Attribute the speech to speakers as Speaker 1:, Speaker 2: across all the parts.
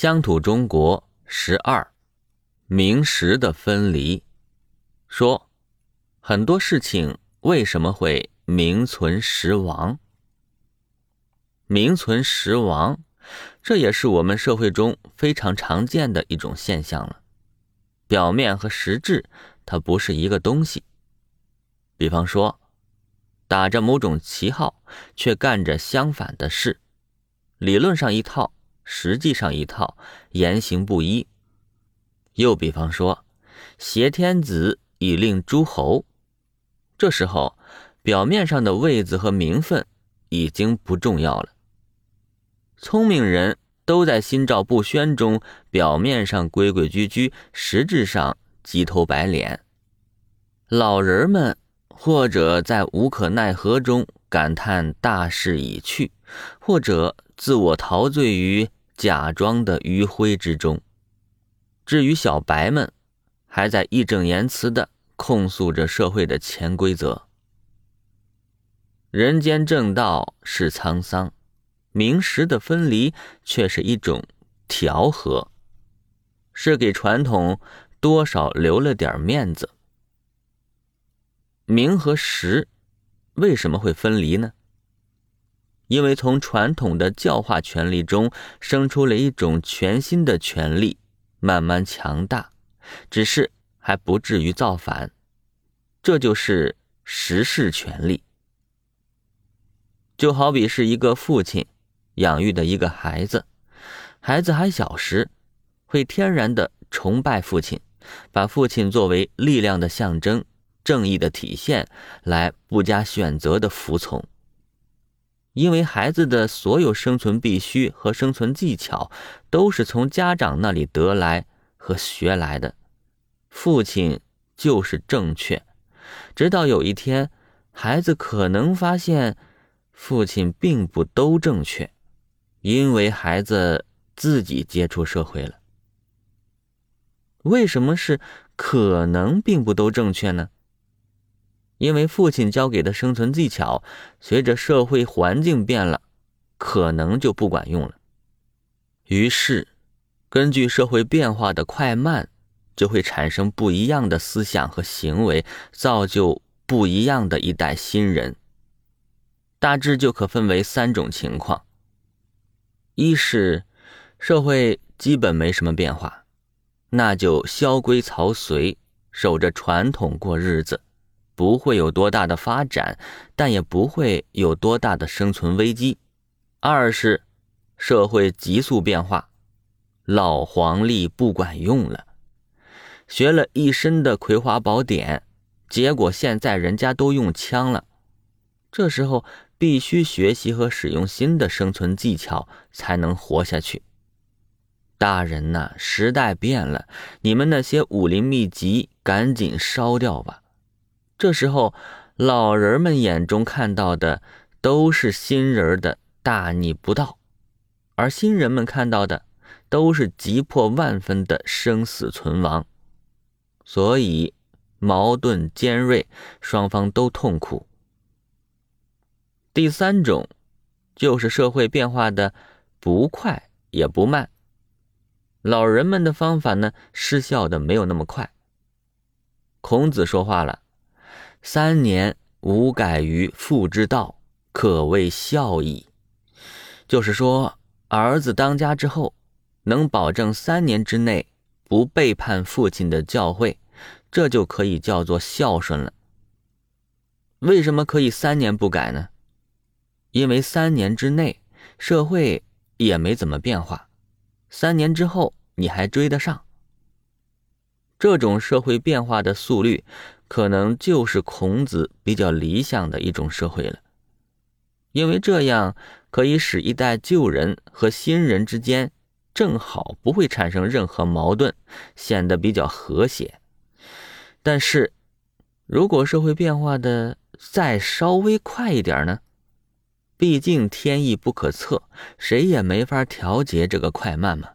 Speaker 1: 乡土中国十二，名实的分离。说，很多事情为什么会名存实亡？名存实亡，这也是我们社会中非常常见的一种现象了。表面和实质，它不是一个东西。比方说，打着某种旗号，却干着相反的事，理论上一套。实际上一套言行不一。又比方说，挟天子以令诸侯，这时候表面上的位子和名分已经不重要了。聪明人都在心照不宣中，表面上规规矩矩，实质上鸡头白脸。老人们或者在无可奈何中感叹大势已去，或者自我陶醉于。假装的余晖之中，至于小白们，还在义正言辞的控诉着社会的潜规则。人间正道是沧桑，名实的分离却是一种调和，是给传统多少留了点面子。名和实为什么会分离呢？因为从传统的教化权力中生出了一种全新的权力，慢慢强大，只是还不至于造反。这就是实事权力。就好比是一个父亲养育的一个孩子，孩子还小时，会天然的崇拜父亲，把父亲作为力量的象征、正义的体现，来不加选择的服从。因为孩子的所有生存必须和生存技巧，都是从家长那里得来和学来的，父亲就是正确。直到有一天，孩子可能发现，父亲并不都正确，因为孩子自己接触社会了。为什么是可能并不都正确呢？因为父亲教给的生存技巧，随着社会环境变了，可能就不管用了。于是，根据社会变化的快慢，就会产生不一样的思想和行为，造就不一样的一代新人。大致就可分为三种情况：一是社会基本没什么变化，那就萧规曹随，守着传统过日子。不会有多大的发展，但也不会有多大的生存危机。二是社会急速变化，老黄历不管用了，学了一身的《葵花宝典》，结果现在人家都用枪了，这时候必须学习和使用新的生存技巧才能活下去。大人呐，时代变了，你们那些武林秘籍赶紧烧掉吧。这时候，老人们眼中看到的都是新人的大逆不道，而新人们看到的都是急迫万分的生死存亡，所以矛盾尖锐，双方都痛苦。第三种，就是社会变化的不快也不慢，老人们的方法呢，失效的没有那么快。孔子说话了。三年无改于父之道，可谓孝矣。就是说，儿子当家之后，能保证三年之内不背叛父亲的教诲，这就可以叫做孝顺了。为什么可以三年不改呢？因为三年之内社会也没怎么变化，三年之后你还追得上。这种社会变化的速率。可能就是孔子比较理想的一种社会了，因为这样可以使一代旧人和新人之间正好不会产生任何矛盾，显得比较和谐。但是，如果社会变化的再稍微快一点呢？毕竟天意不可测，谁也没法调节这个快慢嘛。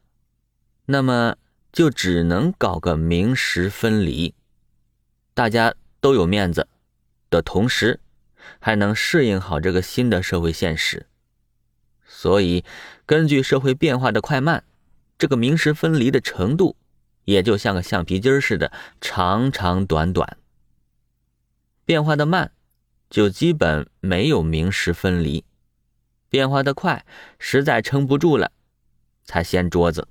Speaker 1: 那么就只能搞个名实分离。大家都有面子的同时，还能适应好这个新的社会现实。所以，根据社会变化的快慢，这个名实分离的程度，也就像个橡皮筋似的，长长短短。变化的慢，就基本没有名实分离；变化的快，实在撑不住了，才掀桌子。